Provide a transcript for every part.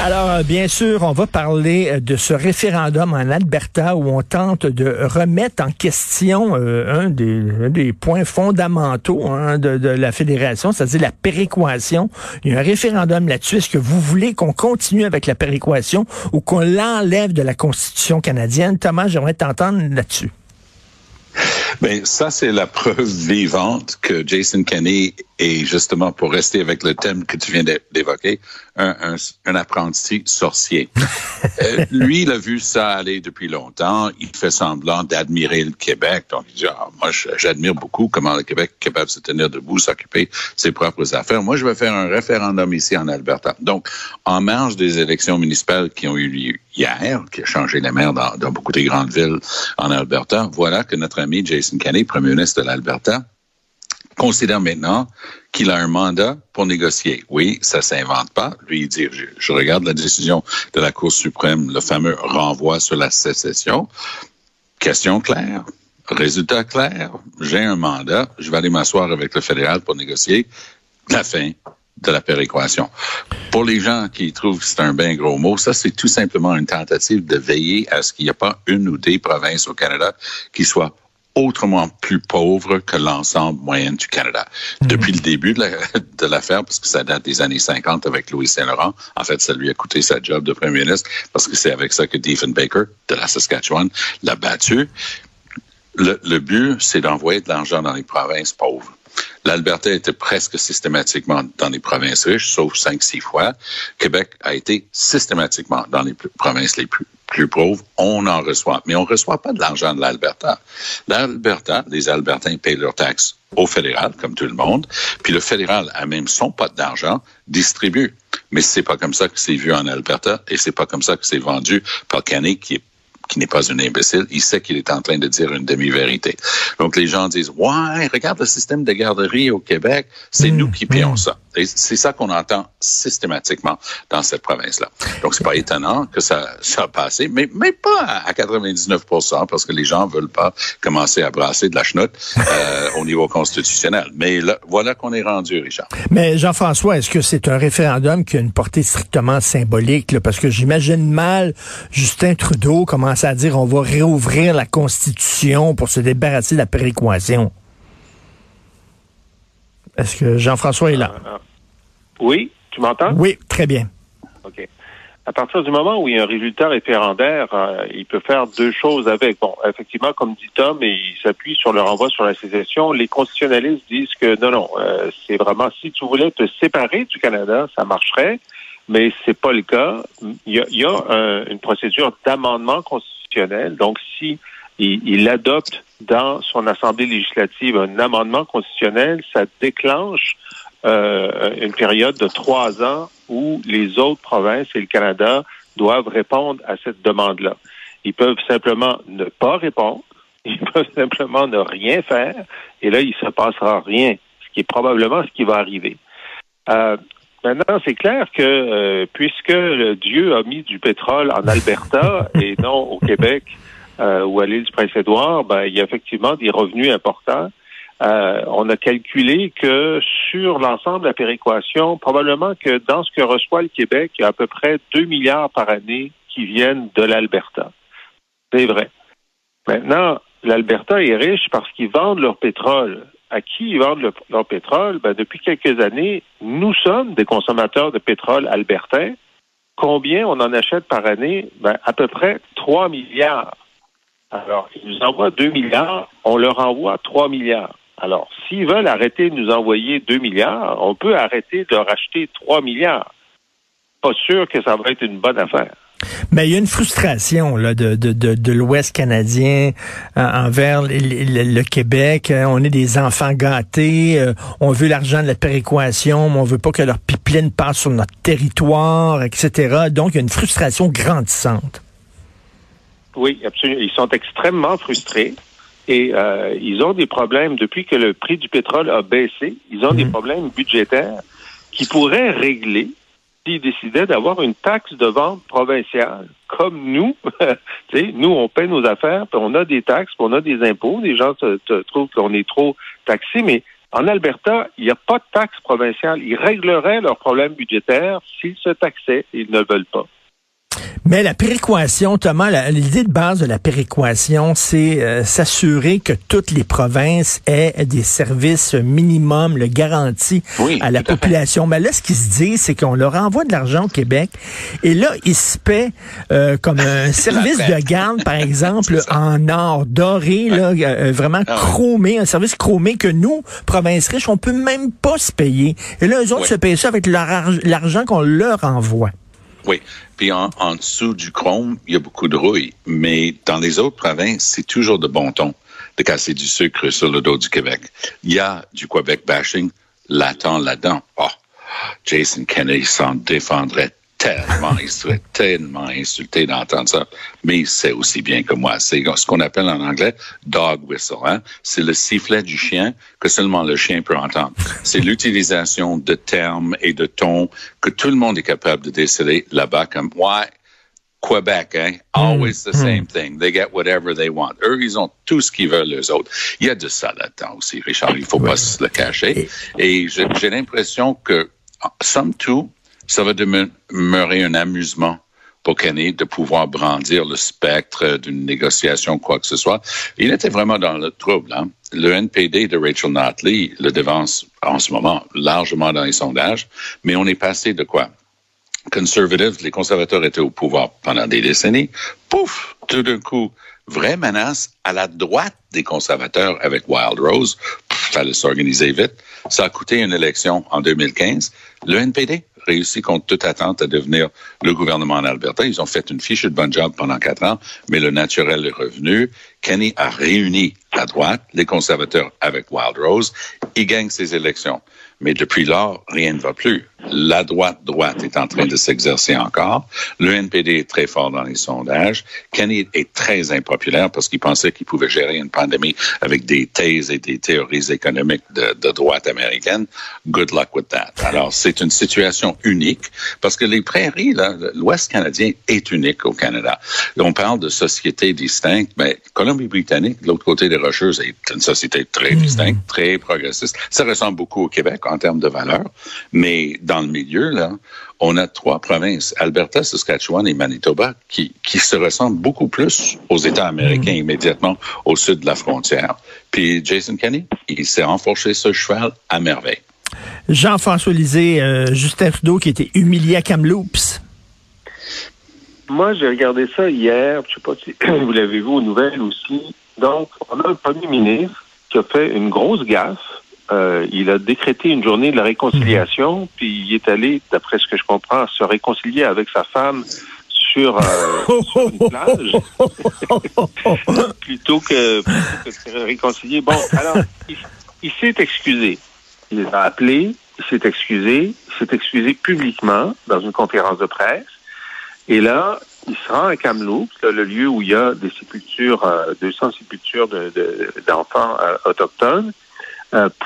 Alors, euh, bien sûr, on va parler euh, de ce référendum en Alberta où on tente de remettre en question euh, un, des, points fondamentaux hein, de, la fédération, c'est-à-dire la péréquation. Il y a un référendum là-dessus. Est-ce que vous voulez qu'on continue avec la péréquation ou qu'on l'enlève de la Constitution canadienne? Thomas, j'aimerais t'entendre là-dessus. Ben, ça, c'est la preuve vivante que Jason Kenney est justement, pour rester avec le thème que tu viens d'évoquer, un, un, un, apprenti sorcier. euh, lui, il a vu ça aller depuis longtemps. Il fait semblant d'admirer le Québec. Donc, il dit, ah, moi, j'admire beaucoup comment le Québec est capable de se tenir debout, s'occuper de ses propres affaires. Moi, je vais faire un référendum ici en Alberta. Donc, en marge des élections municipales qui ont eu lieu hier, qui a changé la mer dans, dans beaucoup de grandes villes en Alberta, voilà que notre ami Jason Kenney, premier ministre de l'Alberta, considère maintenant qu'il a un mandat pour négocier. Oui, ça s'invente pas. Lui, il dit, je, regarde la décision de la Cour suprême, le fameux renvoi sur la sécession. Question claire. Résultat clair. J'ai un mandat. Je vais aller m'asseoir avec le fédéral pour négocier la fin de la péréquation. Pour les gens qui trouvent que c'est un bien gros mot, ça, c'est tout simplement une tentative de veiller à ce qu'il n'y ait pas une ou des provinces au Canada qui soient autrement plus pauvre que l'ensemble moyen du Canada. Mmh. Depuis le début de l'affaire, la, parce que ça date des années 50 avec Louis Saint-Laurent, en fait, ça lui a coûté sa job de premier ministre, parce que c'est avec ça que Diefenbaker, de la Saskatchewan, l'a battu. Le, le but, c'est d'envoyer de l'argent dans les provinces pauvres. L'Alberta était presque systématiquement dans les provinces riches, sauf cinq, six fois. Québec a été systématiquement dans les provinces les plus plus pauvres, on en reçoit. Mais on ne reçoit pas de l'argent de l'Alberta. L'Alberta, les Albertains payent leurs taxes au fédéral, comme tout le monde. Puis le fédéral a même son pot d'argent distribué. Mais c'est pas comme ça que c'est vu en Alberta et c'est pas comme ça que c'est vendu par Kenney, qui est qui n'est pas un imbécile, il sait qu'il est en train de dire une demi-vérité. Donc les gens disent ouais, regarde le système de garderie au Québec, c'est mmh, nous qui payons mmh. ça. Et c'est ça qu'on entend systématiquement dans cette province-là. Donc c'est pas étonnant que ça ça a passé, mais mais pas à 99% parce que les gens veulent pas commencer à brasser de la chenoute euh, au niveau constitutionnel. Mais là, voilà qu'on est rendu, Richard. Mais Jean-François, est-ce que c'est un référendum qui a une portée strictement symbolique là? Parce que j'imagine mal Justin Trudeau à dire on va réouvrir la Constitution pour se débarrasser de la péréquation. Est-ce que Jean-François est là? Euh, euh, oui, tu m'entends? Oui, très bien. OK. À partir du moment où il y a un résultat référendaire, euh, il peut faire deux choses avec. Bon, effectivement, comme dit Tom, et il s'appuie sur le renvoi sur la sécession, les constitutionnalistes disent que non, non, euh, c'est vraiment, si tu voulais te séparer du Canada, ça marcherait, mais c'est pas le cas. Il y a, il y a un, une procédure d'amendement constitutionnel, donc si il, adopte dans son assemblée législative un amendement constitutionnel, ça déclenche euh, une période de trois ans où les autres provinces et le Canada doivent répondre à cette demande-là. Ils peuvent simplement ne pas répondre, ils peuvent simplement ne rien faire, et là, il ne se passera rien, ce qui est probablement ce qui va arriver. Euh, maintenant, c'est clair que euh, puisque Dieu a mis du pétrole en Alberta et non au Québec euh, ou à l'île du Prince-Édouard, ben, il y a effectivement des revenus importants. euh, on a calculé que sur l'ensemble de la péréquation, probablement que dans ce que reçoit le Québec, il y a à peu près 2 milliards par année qui viennent de l'Alberta. C'est vrai. Maintenant, l'Alberta est riche parce qu'ils vendent leur pétrole. À qui ils vendent leur pétrole? Ben, depuis quelques années, nous sommes des consommateurs de pétrole albertain. Combien on en achète par année? Ben, à peu près 3 milliards. Alors, ils nous envoient 2 milliards, on leur envoie 3 milliards. Alors, s'ils veulent arrêter de nous envoyer 2 milliards, on peut arrêter de racheter 3 milliards. Pas sûr que ça va être une bonne affaire. Mais il y a une frustration là, de, de, de, l'Ouest canadien euh, envers le, Québec. Euh, on est des enfants gâtés. Euh, on veut l'argent de la péréquation, mais on veut pas que leur pipeline passe sur notre territoire, etc. Donc, il y a une frustration grandissante. Oui, absolument. Ils sont extrêmement frustrés et ils ont des problèmes depuis que le prix du pétrole a baissé. Ils ont des mhm. problèmes budgétaires qui pourraient régler s'ils décidaient d'avoir une taxe de vente provinciale, comme nous, nous, on paie nos affaires, puis on a des taxes, puis on a des impôts. Les gens te, trouvent qu'on est trop taxé, mais en Alberta, il n'y a pas de taxe provinciale. Ils régleraient leurs problèmes budgétaires s'ils se taxaient. Ils ne veulent pas. Mais la péréquation, Thomas, l'idée de base de la péréquation, c'est euh, s'assurer que toutes les provinces aient des services minimum, le garantie à la population. Mais là, ce qui se dit, c'est qu'on leur envoie de l'argent au Québec et là, ils se paient euh, comme un service de garde, par exemple, en or doré, là, euh, vraiment ah chromé, un service chromé que nous, provinces riches, on peut même pas se payer. Et là, eux autres se payent ça avec l'argent qu'on leur envoie. Oui. Puis en, dessous du chrome, il y a beaucoup de rouille. Mais dans les autres provinces, c'est toujours de bon ton de casser du sucre sur le dos du Québec. Il y a du Québec bashing latent là-dedans. Oh, Jason Kennedy s'en défendrait tellement, il serait tellement insulté d'entendre ça. Mais il sait aussi bien que moi. C'est ce qu'on appelle en anglais dog whistle. Hein? C'est le sifflet du chien que seulement le chien peut entendre. C'est l'utilisation de termes et de tons que tout le monde est capable de déceler là-bas comme ouais. Québec, hein? Always the hmm. same thing. They get whatever they want. Eux, ils ont tout ce qu'ils veulent, les autres. Il y a de ça là-dedans aussi, Richard. Il faut pas se le cacher. Et j'ai l'impression que, somme toute, ça va demeurer un amusement pour Kenny de pouvoir brandir le spectre d'une négociation, quoi que ce soit. Il était vraiment dans le trouble. Hein? Le NPD de Rachel Notley le devance en ce moment largement dans les sondages, mais on est passé de quoi? Conservative, les conservateurs étaient au pouvoir pendant des décennies. Pouf! Tout d'un coup, vraie menace à la droite des conservateurs avec Wild Rose. Il fallait s'organiser vite. Ça a coûté une élection en 2015. Le NPD réussi contre toute attente à devenir le gouvernement en Alberta. Ils ont fait une fiche de bon job pendant quatre ans, mais le naturel est revenu. Kenny a réuni la droite, les conservateurs avec Wild Rose. Il gagne ses élections. Mais depuis lors, rien ne va plus. La droite droite est en train de s'exercer encore. Le NPD est très fort dans les sondages. Kenny est très impopulaire parce qu'il pensait qu'il pouvait gérer une pandémie avec des thèses et des théories économiques de, de droite américaine. Good luck with that. Alors, c'est une situation unique parce que les prairies, l'Ouest canadien est unique au Canada. On parle de sociétés distinctes, mais Colombie-Britannique, de l'autre côté des Rocheuses, est une société très hmm. distincte, très progressiste. Ça ressemble beaucoup au Québec en termes de valeur, mais dans le milieu, là, on a trois provinces, Alberta, Saskatchewan et Manitoba, qui, qui se ressemblent beaucoup plus aux États américains mm. immédiatement au sud de la frontière. Puis Jason Kenney, il s'est enfourché ce cheval à merveille. Jean-François Lisée, euh, Justin Trudeau qui était humilié à Kamloops. Moi, j'ai regardé ça hier. Je sais pas si vous l'avez vu aux nouvelles aussi. Donc, on a un premier ministre qui a fait une grosse gaffe euh, il a décrété une journée de la réconciliation, mhm. puis il est allé, d'après ce que je comprends, se réconcilier avec sa femme sur, euh, une plage, plutôt, que, plutôt que de se réconcilier. Bon, alors, il, s'est excusé. Il a appelé, il s'est excusé, il s'est excusé publiquement dans une conférence de presse. Et là, il se rend à Kamloops, le lieu où il y a des sépultures, 200 euh, sépultures d'enfants autochtones. Euh,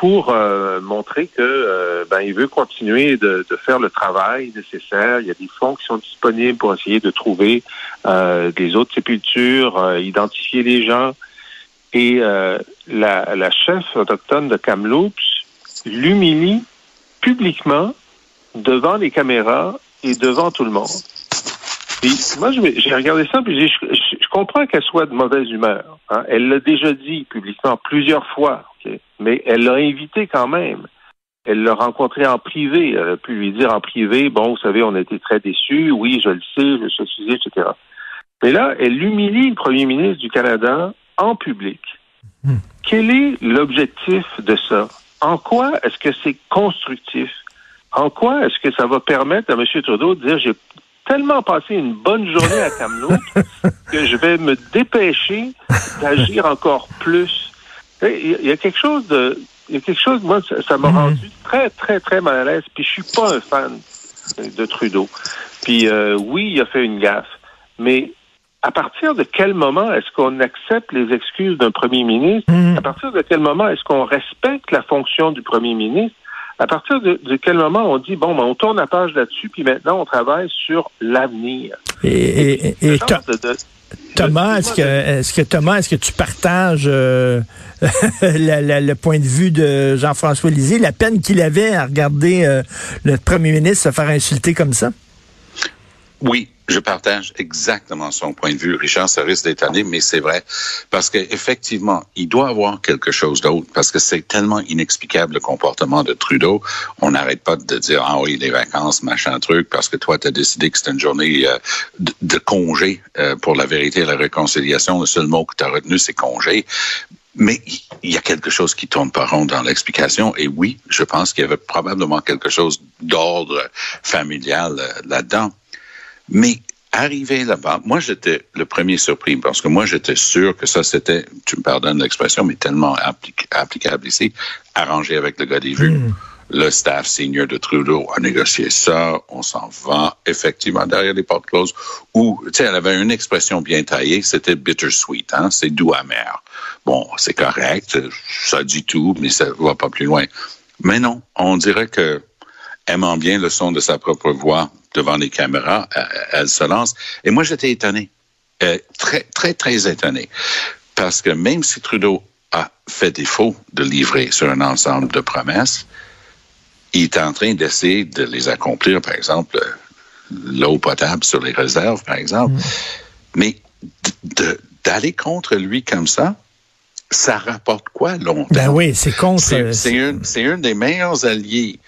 pour euh, montrer que euh, ben, il veut continuer de, de, faire le travail nécessaire. Il y a des fonds qui sont disponibles pour essayer de trouver des autres sépultures, identifier les gens. Et euh, la, la chef autochtone de Kamloops l'humilie publiquement devant les caméras et devant tout le monde. Puis moi, j'ai regardé ça, puis je, je- je comprends qu'elle soit de mauvaise humeur. hein. Elle l'a déjà dit publiquement plusieurs fois, mais elle l'a invité quand même. Elle l'a rencontré en privé. Elle a pu lui dire en privé, bon, vous savez, on a été très déçus, oui, je le sais, je suis excusé, etc. Mais là, elle humilie le premier ministre du Canada en public. Quel est l'objectif de ça? En quoi est-ce que c'est constructif? En quoi est-ce que ça va permettre à M. Trudeau de dire j'ai tellement passé une bonne journée à Kamloops que je vais me dépêcher d'agir encore plus? Il y, a- quelque chose de. Il y a quelque chose, moi, ça m'a rendu très, très, très mal à l'aise. Puis je suis pas un fan de Trudeau. Puis euh, oui, il a fait une gaffe. Mais à partir de quel moment est-ce qu'on accepte les excuses d'un premier ministre? À partir de quel moment est-ce qu'on respecte la fonction du premier ministre? À partir de, de quel moment on dit, bon, ben, on tourne la page là-dessus, puis maintenant on travaille sur l'avenir? Et, et- et- de- Thomas, est-ce que, est-ce que Thomas, est-ce que tu partages euh, la- la- le point de vue de Jean-François Lisée, la peine qu'il avait à regarder euh, le premier ministre se faire insulter comme ça? Oui, je partage exactement son point de vue. Richard, ça risque d'étonner, mais c'est vrai. Parce qu'effectivement, il doit avoir quelque chose d'autre, parce que c'est tellement inexplicable le comportement de Trudeau. On n'arrête pas de dire, ah oui, les vacances, machin truc, parce que toi, tu as décidé que c'était une journée euh, de, congé euh, pour la vérité et la réconciliation. Le seul mot que tu as retenu, c'est congé. Mais il y a quelque chose qui tourne pas rond dans l'explication. Et oui, je pense qu'il y avait probablement quelque chose d'ordre familial euh, là-dedans. Mais arrivé là-bas, moi j'étais le premier surpris parce que moi j'étais sûr que ça c'était, tu me pardonnes l'expression, mais tellement applic- applicable ici, arrangé avec le gars des vues. Le staff senior de Trudeau a négocié ça, on s'en va effectivement derrière les portes closes. Ou, tu sais, elle avait une expression bien taillée, c'était bittersweet, hein, c'est doux amer. Bon, c'est correct, ça dit tout, mais ça va pas plus loin. Mais non, on dirait que aimant bien le son de sa propre voix devant les caméras, elle se lance. Et moi, j'étais étonné, euh, très, très, très étonné, parce que même si Trudeau a fait défaut de livrer sur un ensemble de promesses, il est en train d'essayer de les accomplir, par exemple, euh, l'eau potable sur les réserves, par exemple. Mais d- de- d'aller contre lui comme ça, ça rapporte quoi longtemps? Ben oui, c'est contre. C'est euh, un, des meilleurs alliés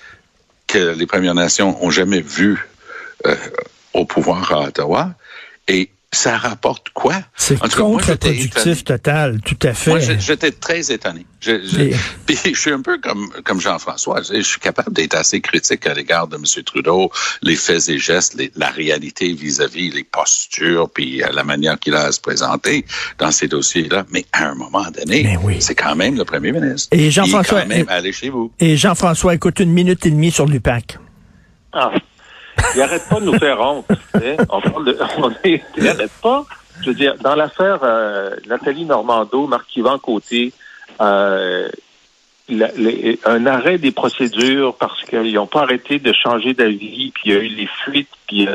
que les Premières Nations ont jamais vu euh, au pouvoir à Ottawa. Et ça rapporte quoi? C'est contre-productif total, tout à fait. Moi, j'étais très étonné. Je, je- Et- puis je suis un peu comme, comme Jean-François. Je, je suis capable d'être assez critique à l'égard de M. Trudeau, les faits et gestes, les- la réalité vis-à-vis, les postures, puis euh, la manière qu'il a à se présenter dans ces dossiers-là. Mais à un moment donné, oui. c'est quand même le premier ministre. Et Jean-François- chez vous. Et Jean-François, écoute une minute et demie sur l'UPAC. Ah. Il arrête pas de nous faire honte. On est, il arrête pas. Je veux dire, dans l'affaire euh, Nathalie Normando, Marc-Yvan Côté, euh, un arrêt des procédures parce qu'ils n'ont pas arrêté de changer d'avis, puis il y a eu les fuites, puis euh,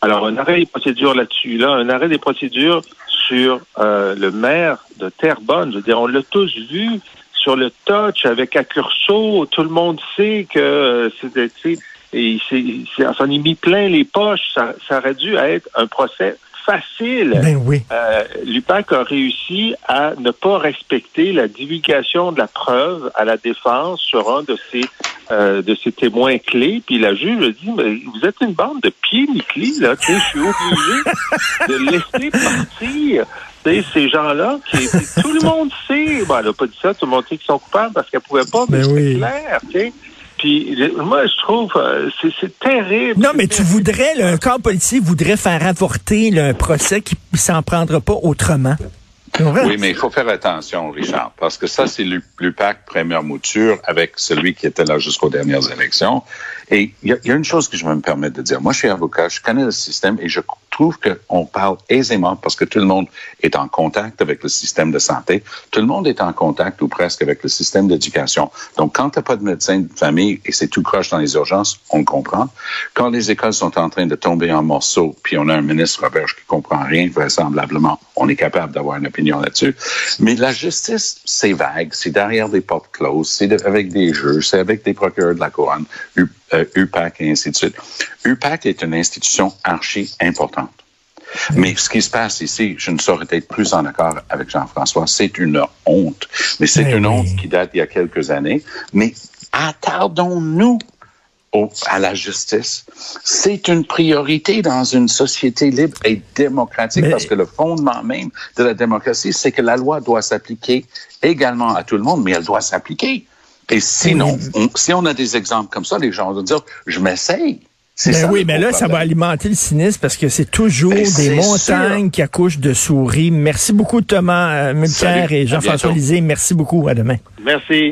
alors un arrêt des procédures là-dessus, là, un arrêt des procédures sur le maire de Terrebonne. Je veux dire, on l'a tous vu sur le touch avec Accurso. Tout le monde sait que euh, sais, et il s'en est mis plein les poches. Ça, ça aurait dû être un procès facile. Ben oui. Euh, L'UPAC a réussi à ne pas respecter la divulgation de la preuve à la défense sur un de ses euh, de ses témoins clés. Puis la juge a dit, mais vous êtes une bande de pieds nickelés, là. Tu sais, je suis obligé de laisser partir sais, ces gens-là qui tout le monde sait. Bon, elle n'a pas dit ça, tout le monde sait qu'ils sont coupables parce qu'elle pouvait pas, mais Ben c'est oui. clair, tu sais. Puis moi, je trouve euh, c'est c'est terrible. Non, mais tu voudrais, un corps policier voudrait faire avorter là, un procès qui ne s'en prendra pas autrement. Oui, mais il faut faire attention, Richard, parce que ça, c'est l'U- l'UPAC première mouture avec celui qui était là jusqu'aux dernières élections. Et il y, a- il y a une chose que je vais me permettre de dire. Moi, je suis avocat, je connais le système et je trouve qu'on parle aisément parce que tout le monde est en contact avec le système de santé. Tout le monde est en contact ou presque avec le système d'éducation. Donc, quand tu n'as pas de médecin de famille et c'est tout croche dans les urgences, on le comprend. Quand les écoles sont en train de tomber en morceaux, puis on a un ministre Roberge qui comprend rien, vraisemblablement, on est capable d'avoir une opinion là-dessus. Mais la justice, c'est vague, c'est derrière des portes closes, c'est avec des juges, c'est avec des procureurs de la couronne, UPAC et ainsi de suite. UPAC est une institution archi importante. Mais ce qui se passe ici, je ne saurais être plus en accord avec Jean-François, c'est une honte. Mais c'est une honte qui date il y a quelques années. Mais attardons-nous à la justice. C'est une priorité dans une société libre et démocratique parce que le fondement même de la démocratie, c'est que la loi doit s'appliquer également à tout le monde, mais elle doit s'appliquer. Et sinon, si on a des exemples comme ça, les gens vont dire, je m'essaye. Ben oui, mais là, ça va alimenter le cynisme parce que c'est toujours ben, des montagnes qui accouchent de souris. Merci beaucoup, Thomas euh, Mulcair et Jean-François Lisée. Merci beaucoup. À demain. Merci.